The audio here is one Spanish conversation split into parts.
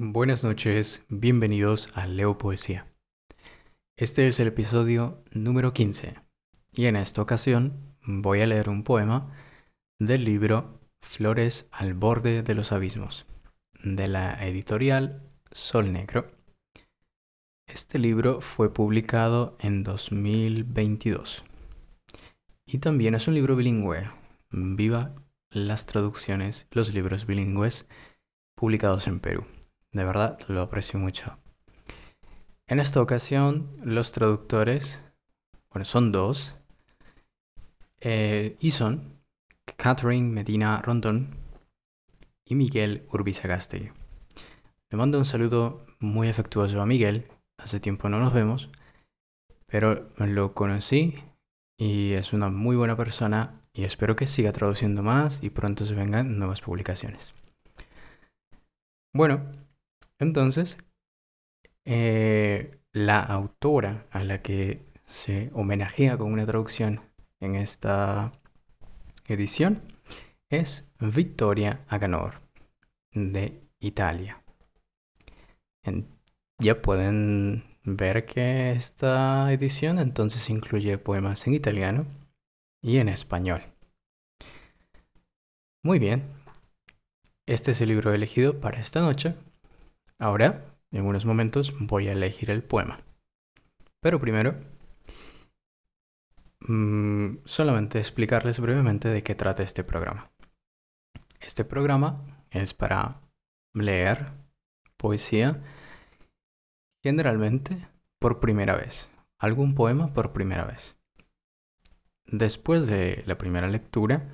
Buenas noches, bienvenidos a Leo Poesía. Este es el episodio número 15 y en esta ocasión voy a leer un poema del libro Flores al borde de los abismos de la editorial Sol Negro. Este libro fue publicado en 2022 y también es un libro bilingüe. Viva las traducciones, los libros bilingües publicados en Perú. De verdad lo aprecio mucho. En esta ocasión, los traductores, bueno, son dos, eh, y son Catherine Medina Rondón y Miguel Urbizagaste. Le mando un saludo muy afectuoso a Miguel. Hace tiempo no nos vemos, pero lo conocí y es una muy buena persona y espero que siga traduciendo más y pronto se vengan nuevas publicaciones. Bueno, entonces, eh, la autora a la que se homenajea con una traducción en esta edición es Victoria Aganor de Italia. ya pueden ver que esta edición entonces incluye poemas en italiano y en español. Muy bien, este es el libro elegido para esta noche Ahora, en unos momentos, voy a elegir el poema. Pero primero, mmm, solamente explicarles brevemente de qué trata este programa. Este programa es para leer poesía generalmente por primera vez, algún poema por primera vez. Después de la primera lectura,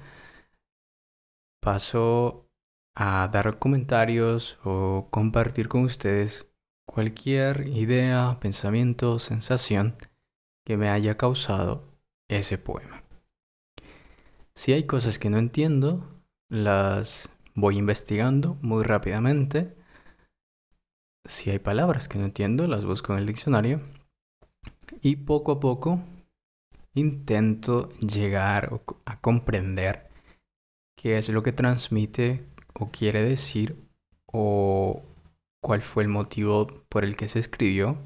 paso a dar comentarios o compartir con ustedes cualquier idea, pensamiento, sensación que me haya causado ese poema. Si hay cosas que no entiendo, las voy investigando muy rápidamente. Si hay palabras que no entiendo, las busco en el diccionario. Y poco a poco intento llegar a comprender qué es lo que transmite o quiere decir o cuál fue el motivo por el que se escribió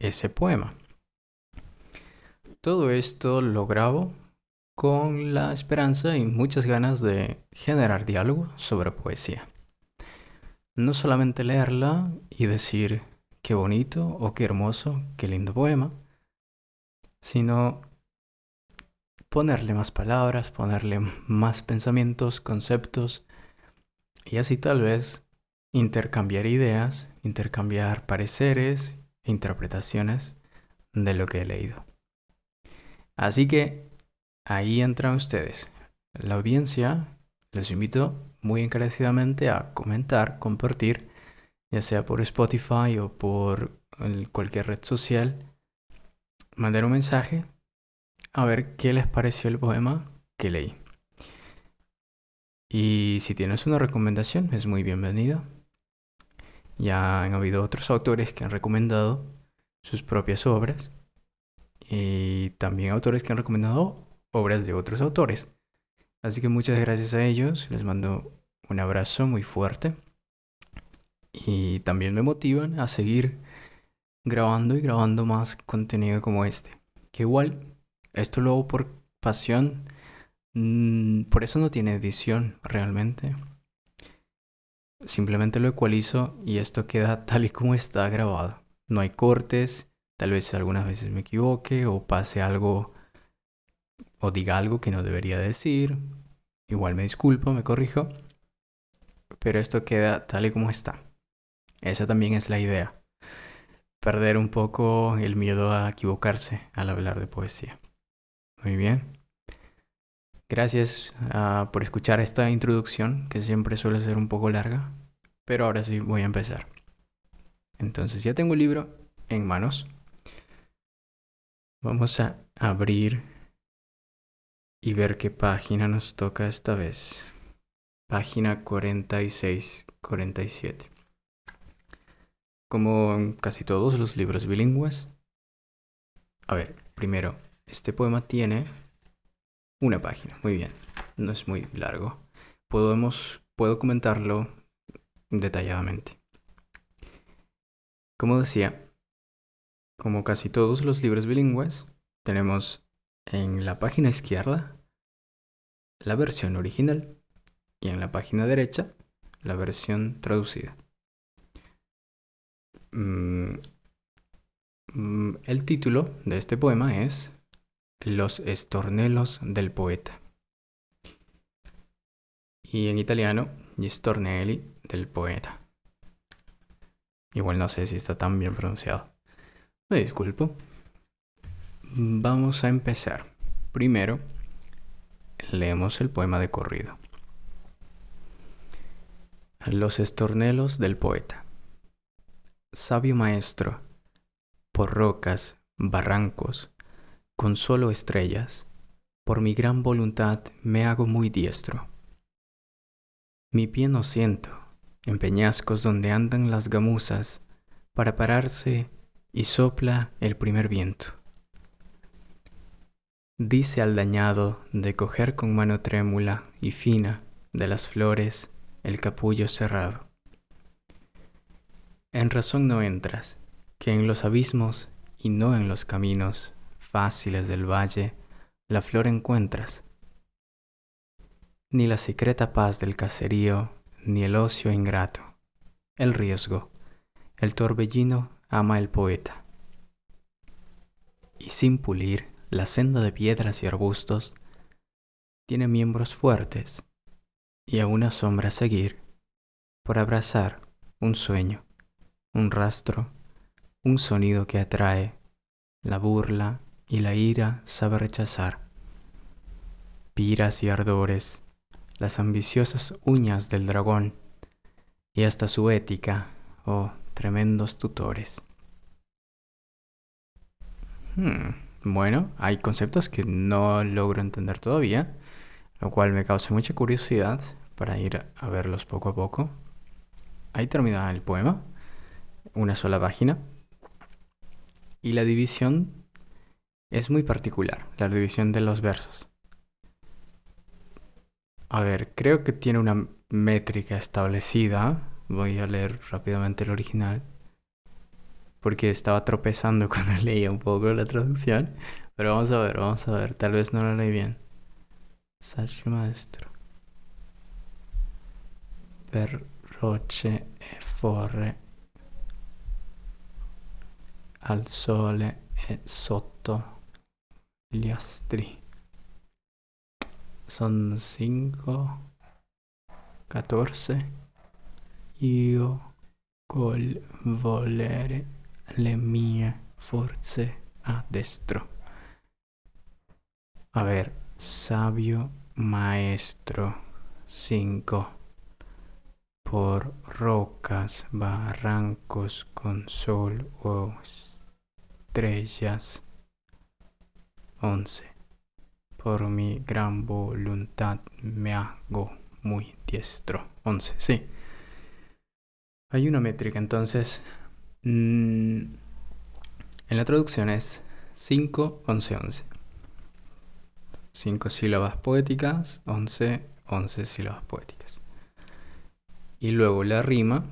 ese poema. Todo esto lo grabo con la esperanza y muchas ganas de generar diálogo sobre poesía. No solamente leerla y decir qué bonito o qué hermoso, qué lindo poema, sino ponerle más palabras, ponerle más pensamientos, conceptos, y así tal vez intercambiar ideas, intercambiar pareceres e interpretaciones de lo que he leído. Así que ahí entran ustedes. La audiencia les invito muy encarecidamente a comentar, compartir, ya sea por Spotify o por cualquier red social, mandar un mensaje a ver qué les pareció el poema que leí. Y si tienes una recomendación, es muy bienvenida. Ya han habido otros autores que han recomendado sus propias obras y también autores que han recomendado obras de otros autores. Así que muchas gracias a ellos, les mando un abrazo muy fuerte y también me motivan a seguir grabando y grabando más contenido como este. Que igual, esto lo hago por pasión Mm, por eso no tiene edición realmente. Simplemente lo ecualizo y esto queda tal y como está grabado. No hay cortes, tal vez algunas veces me equivoque o pase algo o diga algo que no debería decir. Igual me disculpo, me corrijo. Pero esto queda tal y como está. Esa también es la idea. Perder un poco el miedo a equivocarse al hablar de poesía. Muy bien. Gracias ah, por escuchar esta introducción, que siempre suele ser un poco larga, pero ahora sí voy a empezar. Entonces ya tengo el libro en manos. Vamos a abrir y ver qué página nos toca esta vez. Página 46-47. Como en casi todos los libros bilingües. A ver, primero, este poema tiene una página, muy bien. No es muy largo. Podemos, puedo comentarlo detalladamente. Como decía, como casi todos los libros bilingües, tenemos en la página izquierda la versión original y en la página derecha la versión traducida. Mm, mm, el título de este poema es Los estornelos del poeta. Y en italiano, Gli stornelli del poeta. Igual no sé si está tan bien pronunciado. Me disculpo. Vamos a empezar. Primero, leemos el poema de corrido. Los estornelos del poeta. Sabio maestro, por rocas, barrancos, con solo estrellas, por mi gran voluntad me hago muy diestro. Mi pie no siento, en peñascos donde andan las gamuzas, para pararse y sopla el primer viento. Dice al dañado de coger con mano trémula y fina de las flores el capullo cerrado. En razón no entras, que en los abismos y no en los caminos fáciles del valle la flor encuentras, ni la secreta paz del caserío ni el ocio ingrato, el riesgo, el torbellino ama el poeta. Y sin pulir la senda de piedras y arbustos, tiene miembros fuertes y a una sombra seguir por abrazar un sueño, un rastro, un sonido que atrae, la burla y la ira sabe rechazar, piras y ardores, las ambiciosas uñas del dragón y hasta su ética, oh tremendos tutores. Hmm, bueno, hay conceptos que no logro entender todavía, lo cual me causa mucha curiosidad para ir a verlos poco a poco. Ahí termina el poema, una sola página. Y la división es muy particular, la división de los versos. A ver, creo que tiene una métrica establecida. Voy a leer rápidamente el original. Porque estaba tropezando cuando leía un poco la traducción. Pero vamos a ver, vamos a ver. Tal vez no lo leí bien. Saggio maestro. Per rocce e forre. Al sole e sotto gli astri. Son 5, 14. Io col volere le mie forze a destro. A ver, sabio maestro 5. Por rocas, barrancos con sol o estrellas 11 por mi gran voluntad me hago muy diestro. 11, sí. Hay una métrica, entonces. Mm, en la traducción es 5, 11, 11. 5 sílabas poéticas, 11, 11 sílabas poéticas. Y luego la rima.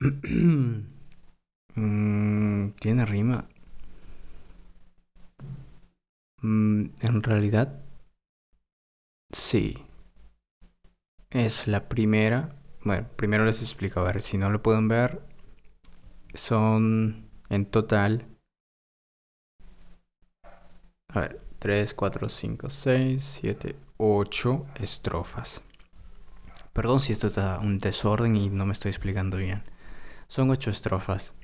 Mm, ¿Tiene rima? Mm, en realidad, sí. Es la primera. Bueno, primero les explico. A ver, si no lo pueden ver, son en total. A ver, 3, 4, 5, 6, 7, 8 estrofas. Perdón si esto está un desorden y no me estoy explicando bien. Son 8 estrofas.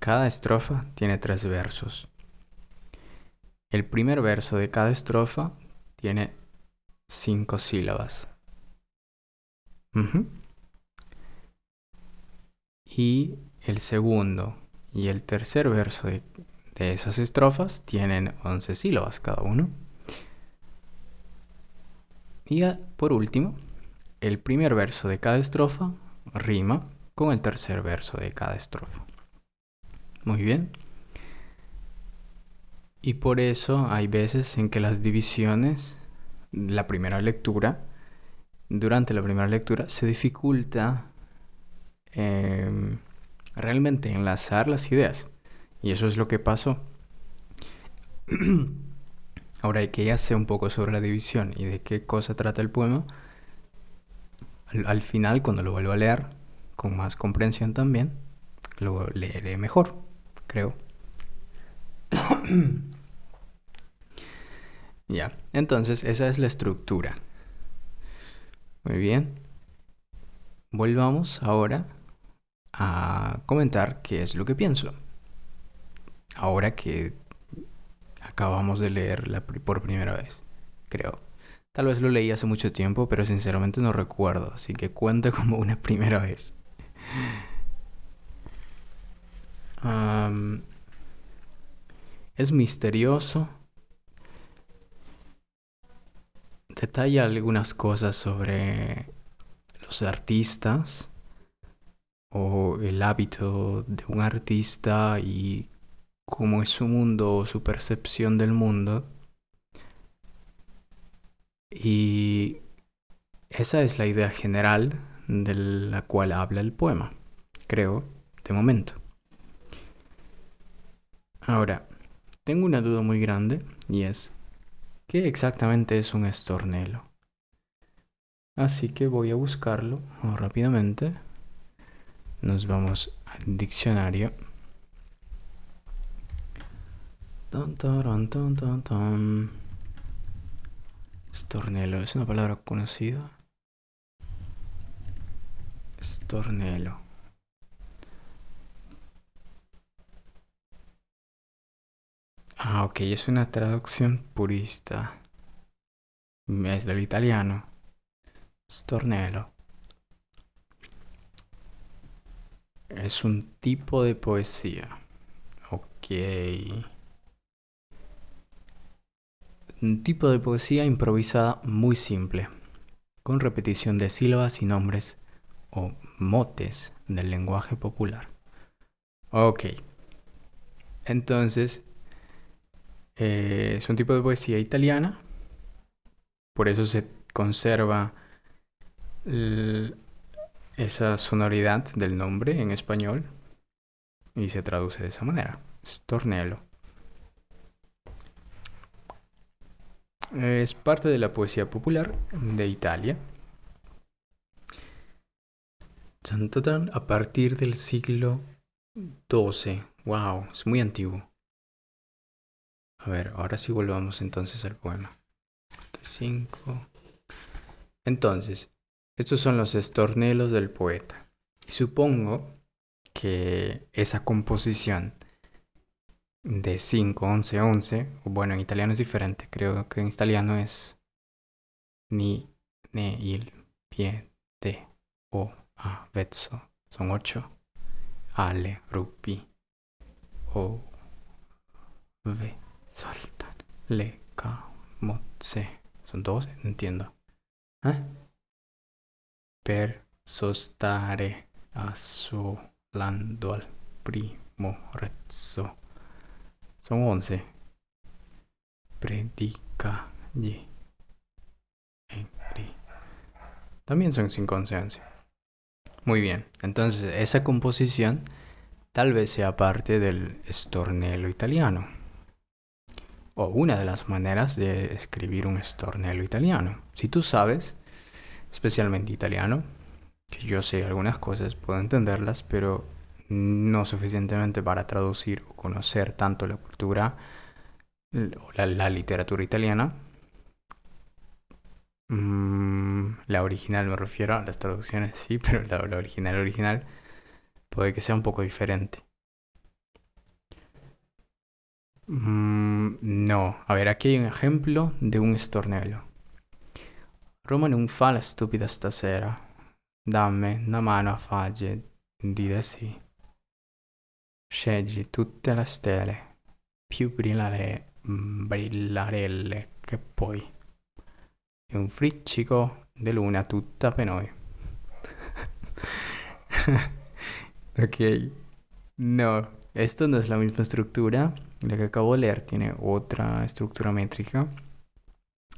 Cada estrofa tiene 3 versos. El primer verso de cada estrofa tiene cinco sílabas. Y el segundo y el tercer verso de, esas estrofas tienen 11 sílabas cada uno. Y por último, el primer verso de cada estrofa rima con el tercer verso de cada estrofa. Muy bien. Y por eso hay veces en que las divisiones, la primera lectura, durante la primera lectura se dificulta em, realmente enlazar las ideas. Y eso es lo que pasó. Ahora, que ya sé un poco sobre la división y de qué cosa trata el poema, al, final, cuando lo vuelvo a leer, con más comprensión también, lo leeré mejor, creo. ya, entonces esa es la estructura. Muy bien. Volvamos ahora a comentar qué es lo que pienso. Ahora que acabamos de leer por primera vez, creo. Tal vez lo leí hace mucho tiempo, pero sinceramente no recuerdo, así que cuenta como una primera vez. es misterioso. Detalla algunas cosas sobre los artistas o el hábito de un artista y cómo es su mundo o su percepción del mundo. Y esa es la idea general de la cual habla el poema, creo, de momento. Ahora, tengo una duda muy grande y es, ¿qué exactamente es un estornelo? Así que voy a buscarlo rápidamente. Nos vamos al diccionario. Estornelo, ¿es una palabra conocida? Estornelo. Ah, ok, es una traducción purista. Es del italiano. Stornello. Es un tipo de poesía. Ok. Un tipo de poesía improvisada muy simple, con repetición de sílabas y nombres o motes del lenguaje popular. Ok. Entonces, eh, es un tipo de poesía italiana, por eso se conserva esa sonoridad del nombre en español y se traduce de esa manera, stornello. Es parte de la poesía popular de Italia. A partir del siglo XII. Wow, es muy antiguo. A ver, ahora sí volvamos entonces al poema. 5. Entonces, estos son los estornelos del poeta. Supongo que esa composición de 5, 11, 11, bueno, en italiano es diferente, creo que en italiano es ni, ne, il, pie, de, o, a, vezzo, son 8, ale, rupi, o, ve. Saltan. Le, ca, mo, se. Son 12, no entiendo. ¿Eh? Per sostare assolando al primo rezzo. Son 11. Predicagli. También son 5, 11, 11. Muy bien. Entonces, esa composición tal vez sea parte del estornelo italiano o una de las maneras de escribir un estornelo italiano. Si tú sabes, especialmente italiano, que yo sé algunas cosas, puedo entenderlas, pero no suficientemente para traducir o conocer tanto la cultura o la, literatura italiana. Mm, la original me refiero a las traducciones, sí, pero la, la original original puede que sea un poco diferente. Mm, no, a ver, aquí hay un ejemplo de un estornello. Roma non fa la stupida stasera. Dammi una mano a fagge, dire sì. Scegli tutte le stelle, più brillare, brillarelle che poi. E un friccico di luna tutta per noi. ok. No, esto no es la misma estructura. La que acabo de leer tiene otra estructura métrica.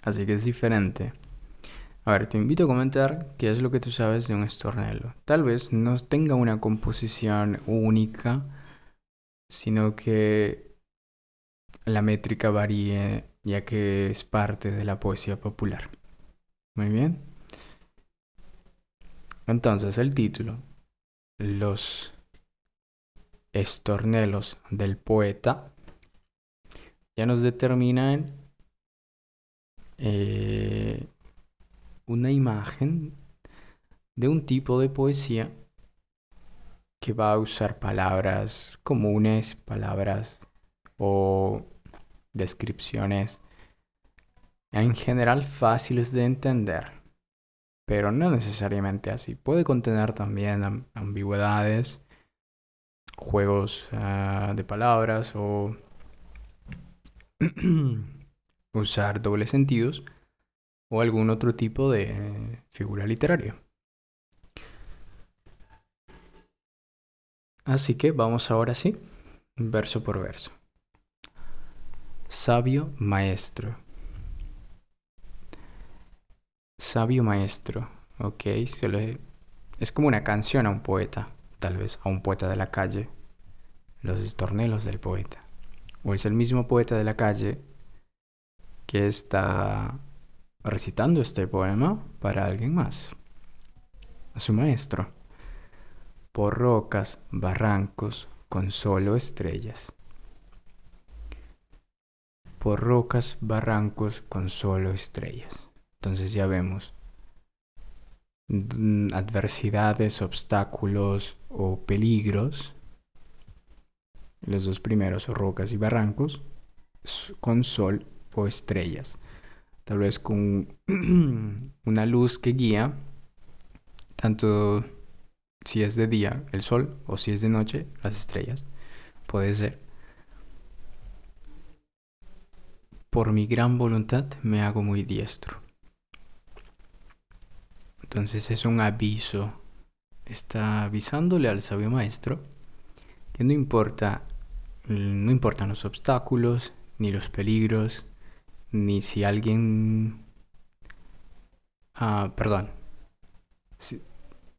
Así que es diferente. A ver, te invito a comentar qué es lo que tú sabes de un estornelo. Tal vez no tenga una composición única, sino que la métrica varíe ya que es parte de la poesía popular. Muy bien. Entonces, el título. Los estornelos del poeta ya nos determinan eh, una imagen de un tipo de poesía que va a usar palabras comunes, palabras o descripciones en general fáciles de entender, pero no necesariamente así. Puede contener también ambigüedades, juegos ah, de palabras o usar dobles sentidos o algún otro tipo de figura literaria. Así que vamos ahora sí, verso por verso. Sabio maestro. Sabio maestro, ok, se es como una canción a un poeta, tal vez a un poeta de la calle, los estornelos del poeta. O es el mismo poeta de la calle que está recitando este poema para alguien más, a su maestro, por rocas, barrancos, con solo estrellas. Por rocas, barrancos, con solo estrellas. Entonces ya vemos mm, adversidades, obstáculos o peligros. Los dos primeros, rocas y barrancos, con sol o estrellas tal vez con una luz que guía, tanto si es de día el sol o si es de noche las estrellas, puede ser. Por mi gran voluntad me hago muy diestro. Entonces es un aviso, está avisándole al sabio maestro que no importa, no importan los obstáculos ni los peligros, ni si alguien... Ah, perdón.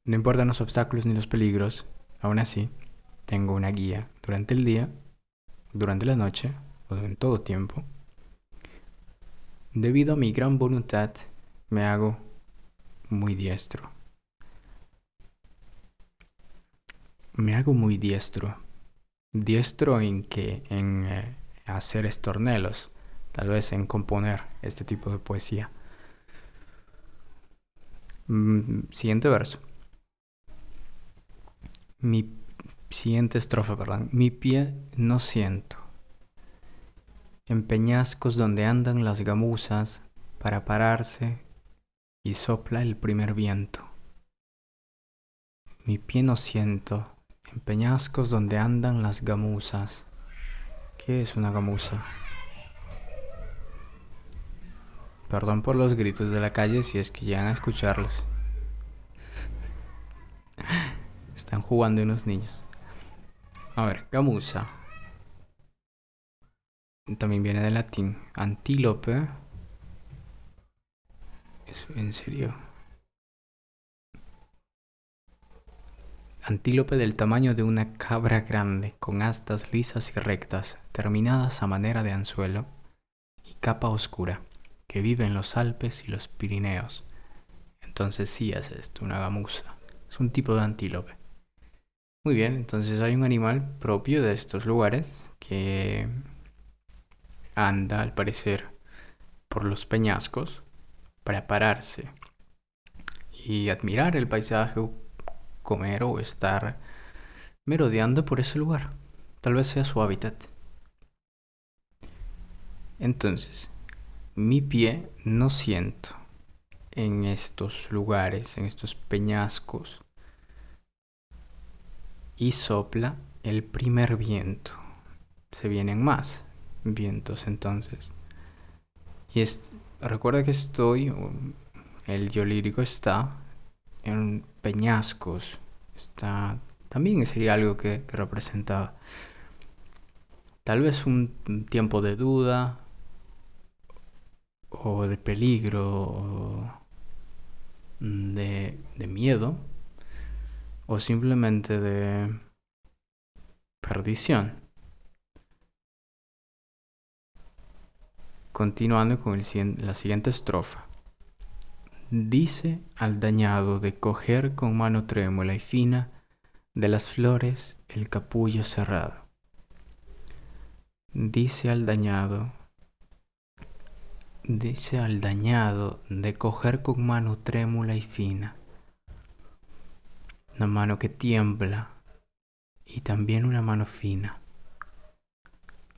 No importan los obstáculos ni los peligros, aún así, tengo una guía durante el día, durante la noche o en todo tiempo. Debido a mi gran voluntad, me hago muy diestro. Me hago muy diestro. Diestro en que en eh, hacer estornelos tal vez en componer este tipo de poesía. Mm, siguiente verso. Mi siguiente estrofa, perdón. Mi pie no siento. En peñascos donde andan las gamuzas para pararse y sopla el primer viento. Mi pie no siento. En peñascos donde andan las gamuzas. ¿Qué es una gamuza? Perdón por los gritos de la calle si es que llegan a escucharlos. Están jugando unos niños. A ver, gamuza. También viene del latín. Antílope. en serio. Antílope del tamaño de una cabra grande, con astas lisas y rectas, terminadas a manera de anzuelo, y capa oscura que vive en los Alpes y los Pirineos. Entonces sí es esto, una gamuza. Es un tipo de antílope. Muy bien, entonces hay un animal propio de estos lugares que anda, al parecer, por los peñascos para pararse y admirar el paisaje, comer o estar merodeando por ese lugar. Tal vez sea su hábitat. Entonces, mi pie no siento en estos lugares, en estos peñascos. Y sopla el primer viento. Se vienen más vientos entonces. Y es, recuerda que estoy, el yo lírico está en peñascos. Está, también sería algo que, representa tal vez un tiempo de duda, o de peligro de, de miedo o simplemente de perdición. Continuando con la siguiente estrofa. Dice al dañado de coger con mano trémula y fina de las flores el capullo cerrado. Dice al dañado, dice al dañado de coger con mano trémula y fina, una mano que tiembla y también una mano fina,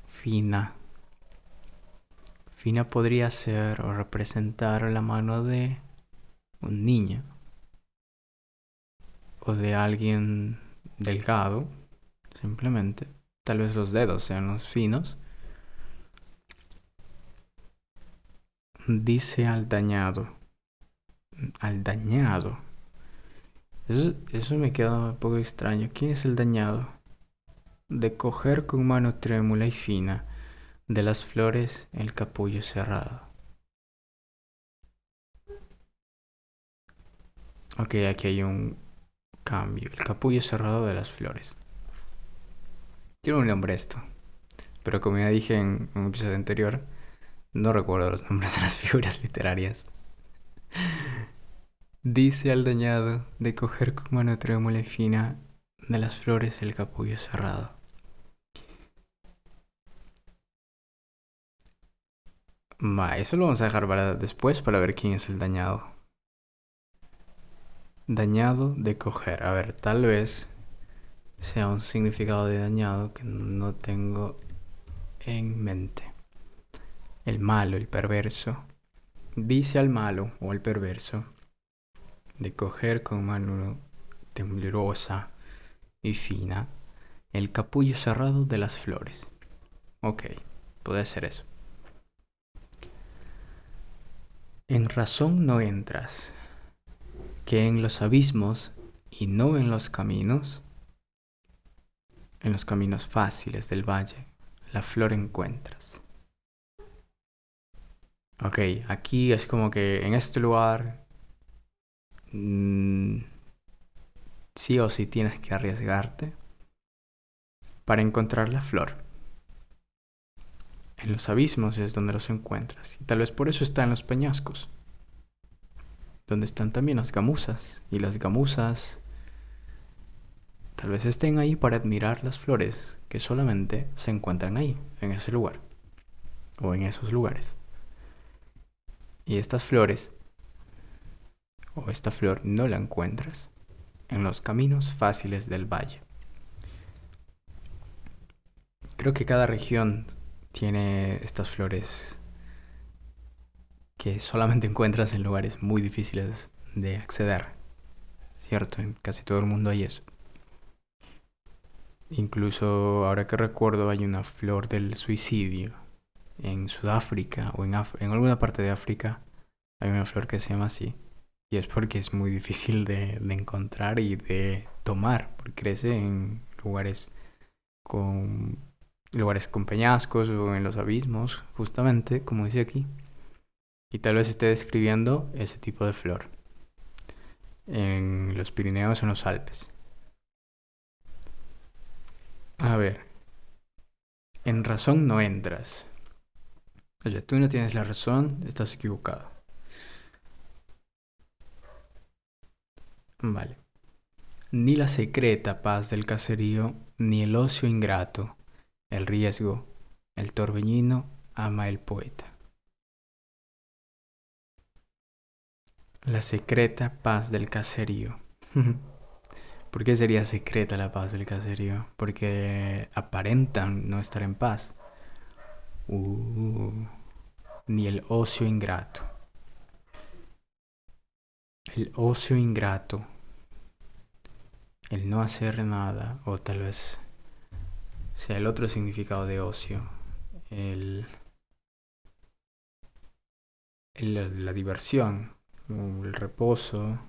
fina. Fina podría ser o representar la mano de un niño o de alguien delgado, simplemente. Tal vez los dedos sean los finos. Dice al dañado. Al dañado. Eso, eso me queda un poco extraño. ¿Quién es el dañado? De coger con mano trémula y fina de las flores el capullo cerrado. Ok, aquí hay un cambio. El capullo cerrado de las flores. Tiene un nombre esto. Pero como ya dije en un episodio anterior, no recuerdo los nombres de las figuras literarias. Dice al dañado de coger con mano trémula y fina de las flores el capullo cerrado. Va, eso lo vamos a dejar para después para ver quién es el dañado. Dañado de coger. A ver, tal vez sea un significado de dañado que no tengo en mente. El malo, el perverso, dice al malo o al perverso de coger con mano temblorosa y fina el capullo cerrado de las flores. Ok, puede ser eso. En razón no entras, que en los abismos y no en los caminos en los caminos fáciles del valle, la flor encuentras. Ok, aquí es como que en este lugar mm, sí o sí tienes que arriesgarte para encontrar la flor. En los abismos es donde los encuentras y tal vez por eso está en los peñascos, donde están también las gamuzas y las gamuzas Tal vez estén ahí para admirar las flores que solamente se encuentran ahí, en ese lugar, o en esos lugares. Y estas flores, o esta flor, no la encuentras en los caminos fáciles del valle. Creo que cada región tiene estas flores que solamente encuentras en lugares muy difíciles de acceder. ¿Cierto? En casi todo el mundo hay eso. Incluso ahora que recuerdo hay una flor del suicidio en Sudáfrica o en, en alguna parte de África. Hay una flor que se llama así. Y es porque es muy difícil de, de encontrar y de tomar, porque crece en lugares con lugares con peñascos o en los abismos, justamente, como dice aquí. Y tal vez esté describiendo ese tipo de flor en los Pirineos o en los Alpes. A ver. En razón no entras. Oye, tú no tienes la razón, estás equivocado. Vale. Ni la secreta paz del caserío, ni el ocio ingrato, el riesgo, el torbellino ama el poeta. La secreta paz del caserío. ¿Por qué sería secreta la paz del caserío? Porque aparentan no estar en paz. Uh, ni el ocio ingrato. El ocio ingrato. El no hacer nada. O tal vez sea el otro significado de ocio. El, el la diversión. El reposo.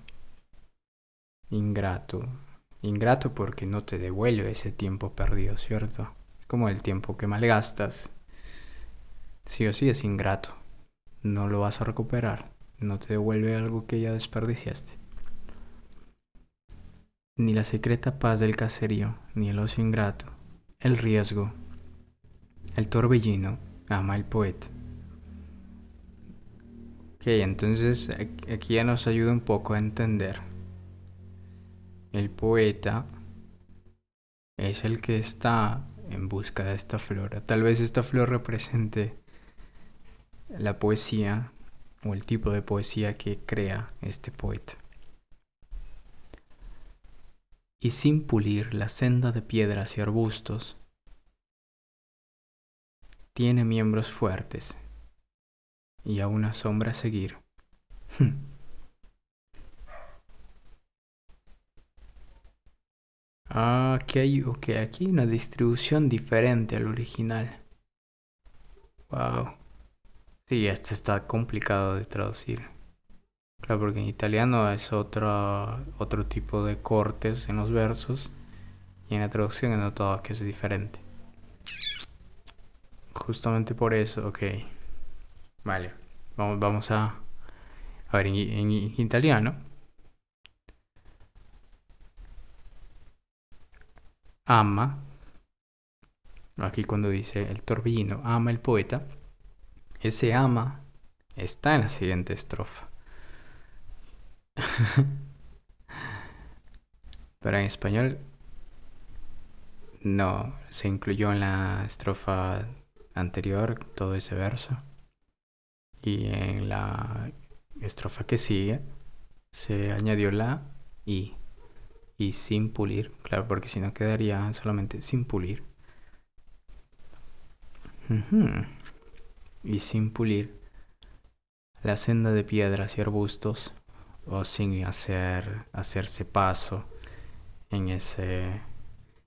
Ingrato Ingrato porque no te devuelve ese tiempo perdido, ¿cierto? Como el tiempo que malgastas. Sí o sí es ingrato. No lo vas a recuperar. no te devuelve algo que ya desperdiciaste. Ni la secreta paz del caserío, ni el ocio ingrato, el riesgo, el torbellino, ama el poeta. Entonces aquí ya nos ayuda un poco a entender. El poeta es el que está en busca de esta flor. Tal vez esta flor represente la poesía o el tipo de poesía que crea este poeta. Y sin pulir la senda de piedras y arbustos, tiene miembros fuertes y a una sombra seguir. Ah, aquí hay, okay, aquí hay una distribución diferente al original. Wow. Sí, este está complicado de traducir. Claro, porque en italiano es otro, otro tipo de cortes en los versos. Y en la traducción he notado que es diferente. Justamente por eso, ok. Vale. Vamos. A ver, en italiano ama, aquí cuando dice el torbellino, ama el poeta, ese ama está en la siguiente estrofa. Pero en español no, se incluyó en la estrofa anterior todo ese verso. Y en la estrofa que sigue se añadió la y y sin pulir, claro, porque si no quedaría solamente sin pulir. Y sin pulir la senda de piedras y arbustos o sin hacer hacerse paso en ese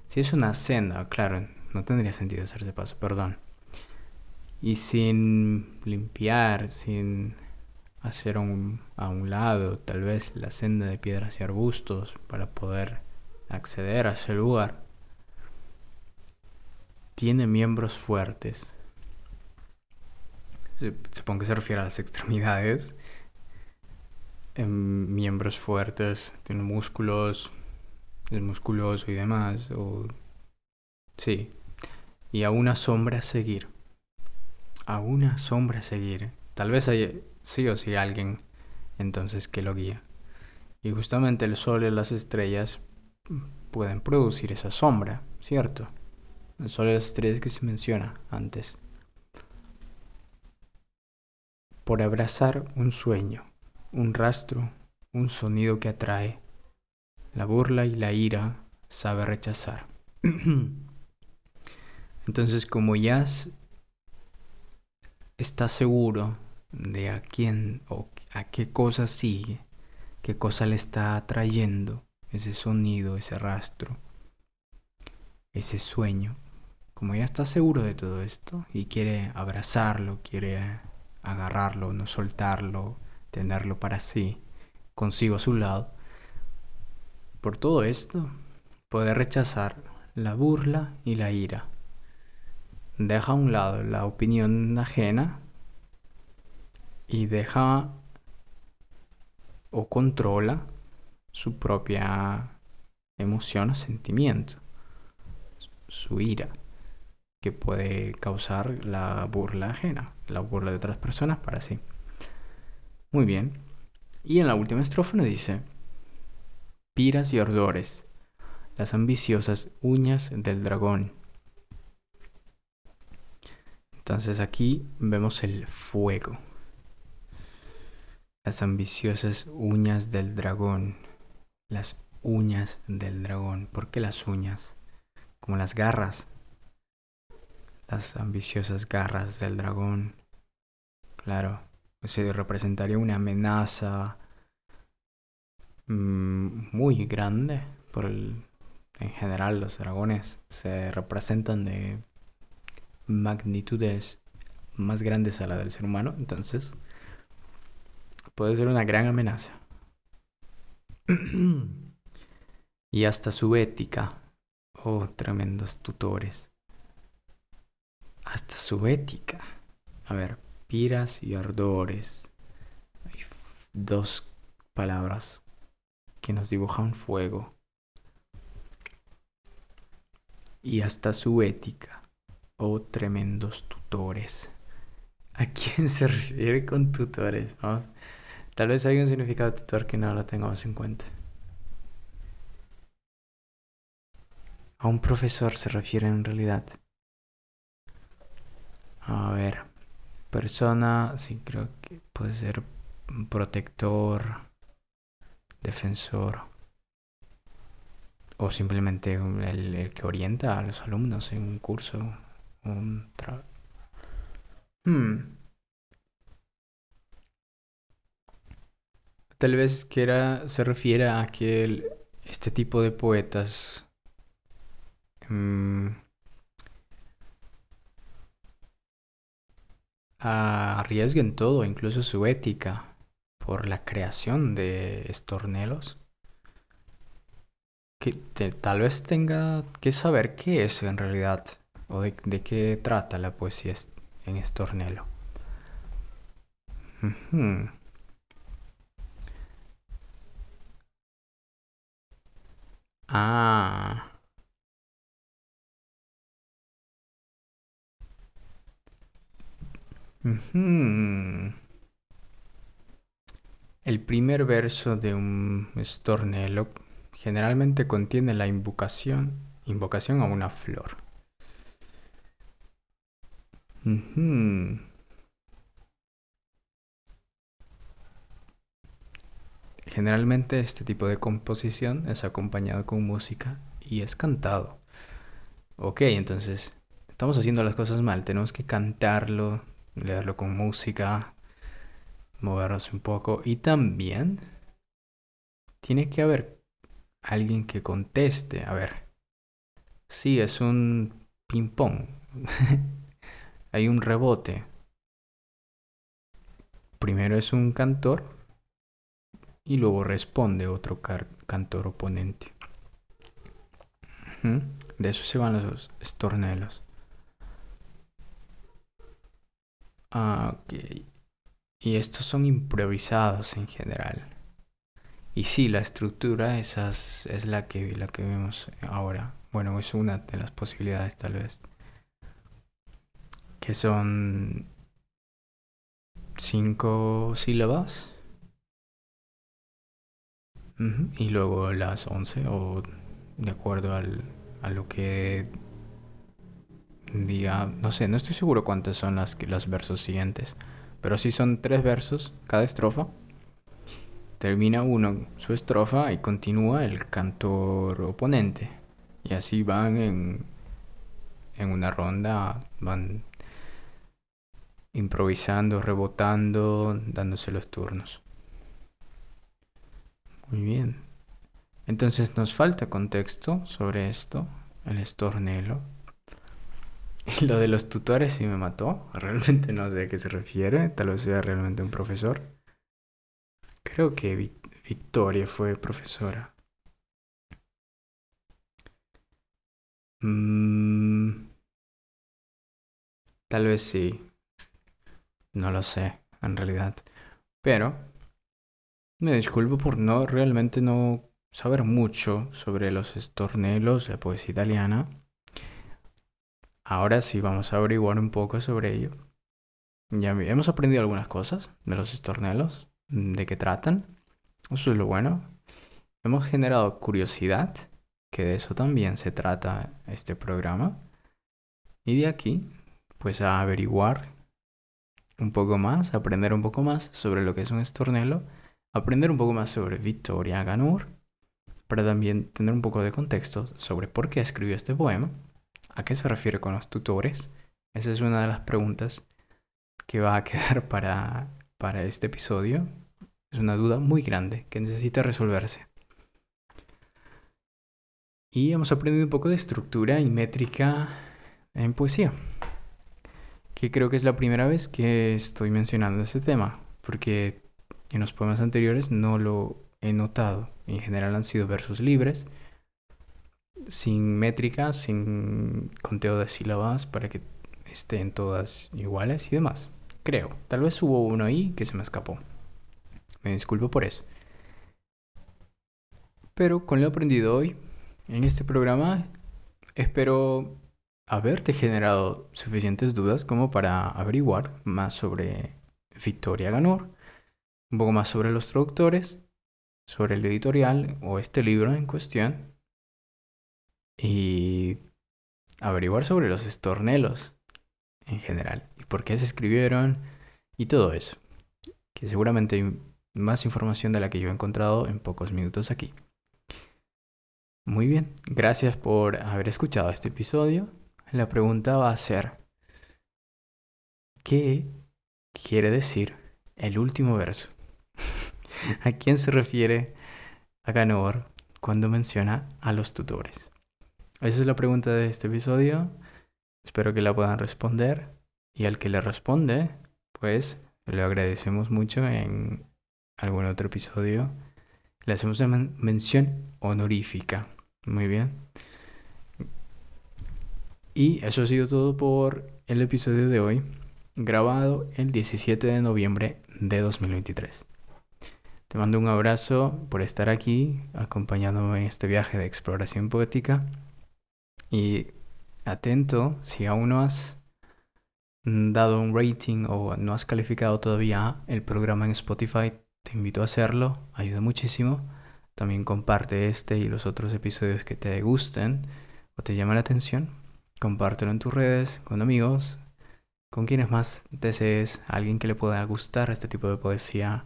si es una senda, claro, no tendría sentido hacerse paso, perdón. Y sin limpiar, sin hacer a un lado tal vez la senda de piedras y arbustos para poder acceder a ese lugar. Tiene miembros fuertes. Supongo que se refiere a las extremidades. Em, miembros fuertes, tiene músculos, es musculoso y demás. O... Sí. Y a una sombra a seguir. A una sombra seguir. Tal vez hay, sí o sí alguien entonces que lo guía. Y justamente el sol y las estrellas pueden producir esa sombra, ¿cierto? El sol y las estrellas que se menciona antes. Por abrazar un sueño, un rastro, un sonido que atrae, la burla y la ira sabe rechazar. Entonces como ya está seguro de a quién o a qué cosa sigue, qué cosa le está atrayendo ese sonido, ese rastro, ese sueño. Como ya está seguro de todo esto y quiere abrazarlo, quiere agarrarlo, no soltarlo, tenerlo para sí, consigo a su lado, por todo esto puede rechazar la burla y la ira. Deja a un lado la opinión ajena y deja o controla su propia emoción o sentimiento, su ira, que puede causar la burla ajena, la burla de otras personas para sí. Muy bien. Y en la última estrofa nos dice, piras y ardores, las ambiciosas uñas del dragón. Entonces aquí vemos el fuego las ambiciosas uñas del dragón. Las uñas del dragón. ¿Por qué las uñas? Como las garras. Las ambiciosas garras del dragón. Claro. Se representaría una amenaza mm, muy grande. Por el, en general los dragones se representan de magnitudes más grandes a la del ser humano. Entonces, puede ser una gran amenaza. y hasta su ética. Oh, tremendos tutores. Hasta su ética. A ver, piras y ardores. Hay dos palabras que nos dibujan fuego. Y hasta su ética. Oh, tremendos tutores. ¿A quién se refiere con tutores? Vamos. Tal vez hay un significado tutor que no lo tengamos en cuenta. A un profesor se refiere en realidad. A ver. Persona, sí creo que puede ser protector, defensor o simplemente el, que orienta a los alumnos en un curso, hmm. Tal vez quiera se refiere a que este tipo de poetas mm, arriesguen todo, incluso su ética, por la creación de estornelos. Que tal vez tenga que saber qué es en realidad o de, qué trata la poesía en estornelo. Ah. El primer verso de un estornelo generalmente contiene la invocación, invocación a una flor. Generalmente este tipo de composición es acompañado con música y es cantado. Ok, entonces estamos haciendo las cosas mal, tenemos que cantarlo leerlo con música, movernos un poco. Y también tiene que haber alguien que conteste, a ver, sí, es un ping-pong, hay un rebote. Primero es un cantor y luego responde otro cantor oponente. De eso se van los estornelos. Ah. Y estos son improvisados en general. Y sí, la estructura esas es la que, la que vemos ahora. Bueno, es una de las posibilidades tal vez. Que son cinco sílabas. Y luego las once o de acuerdo al, a lo que diga, no sé, no estoy seguro cuántos son las, los versos siguientes, pero si son tres versos cada estrofa. Termina uno su estrofa y continúa el cantor oponente. Y así van en, en una ronda, van improvisando, rebotando, dándose los turnos. Muy bien. Entonces nos falta contexto sobre esto, el estornelo. Lo de los tutores sí me mató. Realmente no sé a qué se refiere. Tal vez sea realmente un profesor. Creo que Victoria fue profesora. Mm, tal vez sí. No lo sé, en realidad. Pero me disculpo por no realmente no saber mucho sobre los estornelos de poesía italiana. Ahora sí vamos a averiguar un poco sobre ello. Ya hemos aprendido algunas cosas de los estornelos, de qué tratan. Eso es lo bueno. Hemos generado curiosidad, que de eso también se trata este programa. Y de aquí, pues a averiguar un poco más, aprender un poco más sobre lo que es un estornelo, aprender un poco más sobre Victoria Ganur, para también tener un poco de contexto sobre por qué escribió este poema ¿A qué se refiere con los tutores? Esa es una de las preguntas que va a quedar para, para este episodio. Es una duda muy grande que necesita resolverse. Y hemos aprendido un poco de estructura y métrica en poesía. Que creo que es la primera vez que estoy mencionando este tema. Porque en los poemas anteriores no lo he notado. En general han sido versos libres sin métrica, sin conteo de sílabas para que estén todas iguales y demás. Creo. Tal vez hubo uno ahí que se me escapó. Me disculpo por eso. Pero con lo aprendido hoy en este programa, espero haberte generado suficientes dudas como para averiguar más sobre Victoria Ganor, un poco más sobre los traductores, sobre el editorial o este libro en cuestión y averiguar sobre los estornelos en general y por qué se escribieron y todo eso. Que seguramente hay más información de la que yo he encontrado en pocos minutos aquí. Muy bien, gracias por haber escuchado este episodio. La pregunta va a ser, ¿qué quiere decir el último verso? ¿A quién se refiere Aganor cuando menciona a los tutores? Esa es la pregunta de este episodio. Espero que la puedan responder. Y al que le responde, pues le agradecemos mucho en algún otro episodio. Le hacemos una mención honorífica. Muy bien. Y eso ha sido todo por el episodio de hoy, grabado el 17 de noviembre de 2023. Te mando un abrazo por estar aquí, acompañándome en este viaje de exploración poética. Y atento, si aún no has dado un rating o no has calificado todavía el programa en Spotify, te invito a hacerlo, ayuda muchísimo. También comparte este y los otros episodios que te gusten o te llamen la atención. Compártelo en tus redes, con amigos, con quienes más desees, alguien que le pueda gustar este tipo de poesía.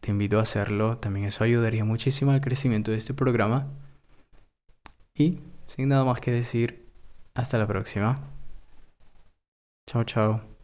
Te invito a hacerlo, también eso ayudaría muchísimo al crecimiento de este programa. Y sin nada más que decir, hasta la próxima. Chao, chao.